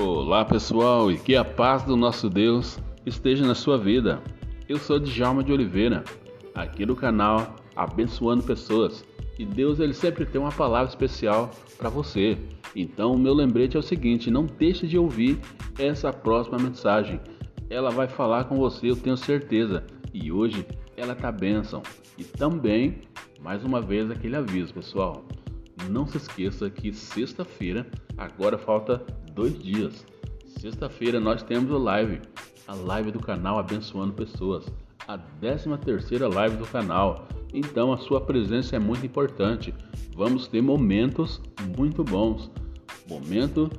Olá pessoal e que a paz do nosso Deus esteja na sua vida. Eu sou Djalma de Oliveira, aqui no canal Abençoando Pessoas e Deus ele sempre tem uma palavra especial para você. Então o meu lembrete é o seguinte: não deixe de ouvir essa próxima mensagem. Ela vai falar com você, eu tenho certeza. E hoje ela tá bênção. E também, mais uma vez, aquele aviso, pessoal. Não se esqueça que sexta-feira, agora falta dois dias. Sexta-feira nós temos a live, a live do canal Abençoando Pessoas, a 13 terceira live do canal. Então a sua presença é muito importante. Vamos ter momentos muito bons. Momento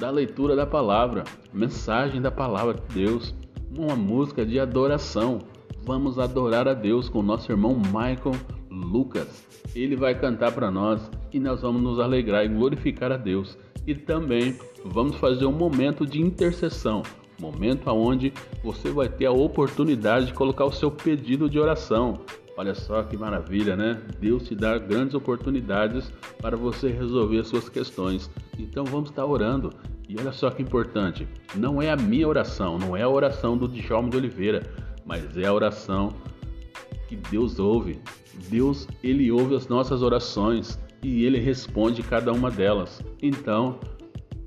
da leitura da palavra, mensagem da palavra de Deus, uma música de adoração. Vamos adorar a Deus com nosso irmão Michael Lucas. Ele vai cantar para nós e nós vamos nos alegrar e glorificar a Deus e também vamos fazer um momento de intercessão, momento onde você vai ter a oportunidade de colocar o seu pedido de oração. Olha só que maravilha, né? Deus te dá grandes oportunidades para você resolver as suas questões. Então vamos estar orando. E olha só que importante, não é a minha oração, não é a oração do Djalma de Oliveira, mas é a oração que Deus ouve. Deus, ele ouve as nossas orações e ele responde cada uma delas. Então,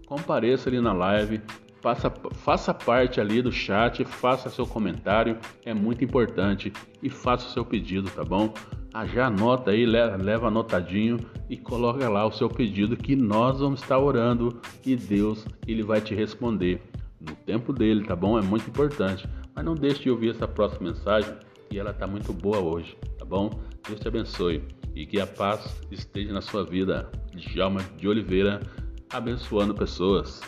compareça ali na live, faça, faça parte ali do chat, faça seu comentário, é muito importante e faça o seu pedido, tá bom? Ah, já anota aí, leva, leva anotadinho e coloca lá o seu pedido que nós vamos estar orando e Deus ele vai te responder no tempo dele, tá bom? É muito importante. Mas não deixe de ouvir essa próxima mensagem e ela tá muito boa hoje, tá bom? Deus te abençoe e que a paz esteja na sua vida. Djalma de Oliveira, abençoando pessoas.